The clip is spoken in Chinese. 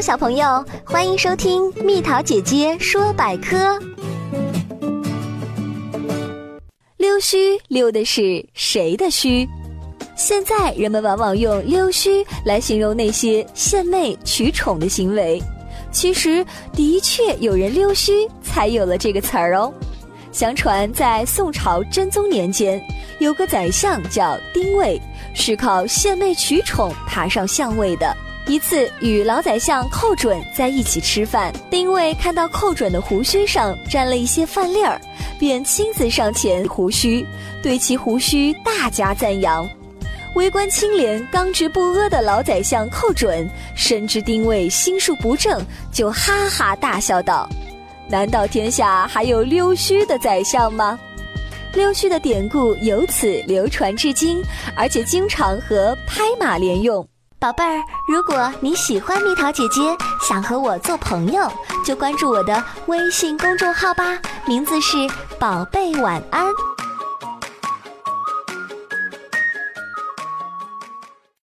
小朋友，欢迎收听蜜桃姐姐说百科。溜须溜的是谁的须？现在人们往往用溜须来形容那些献媚取宠的行为。其实，的确有人溜须才有了这个词儿哦。相传，在宋朝真宗年间，有个宰相叫丁谓，是靠献媚取宠爬上相位的。一次与老宰相寇准在一起吃饭，丁谓看到寇准的胡须上沾了一些饭粒儿，便亲自上前胡须，对其胡须大加赞扬。为官清廉、刚直不阿的老宰相寇准，深知丁谓心术不正，就哈哈大笑道。难道天下还有溜须的宰相吗？溜须的典故由此流传至今，而且经常和拍马连用。宝贝儿，如果你喜欢蜜桃姐姐，想和我做朋友，就关注我的微信公众号吧，名字是“宝贝晚安”。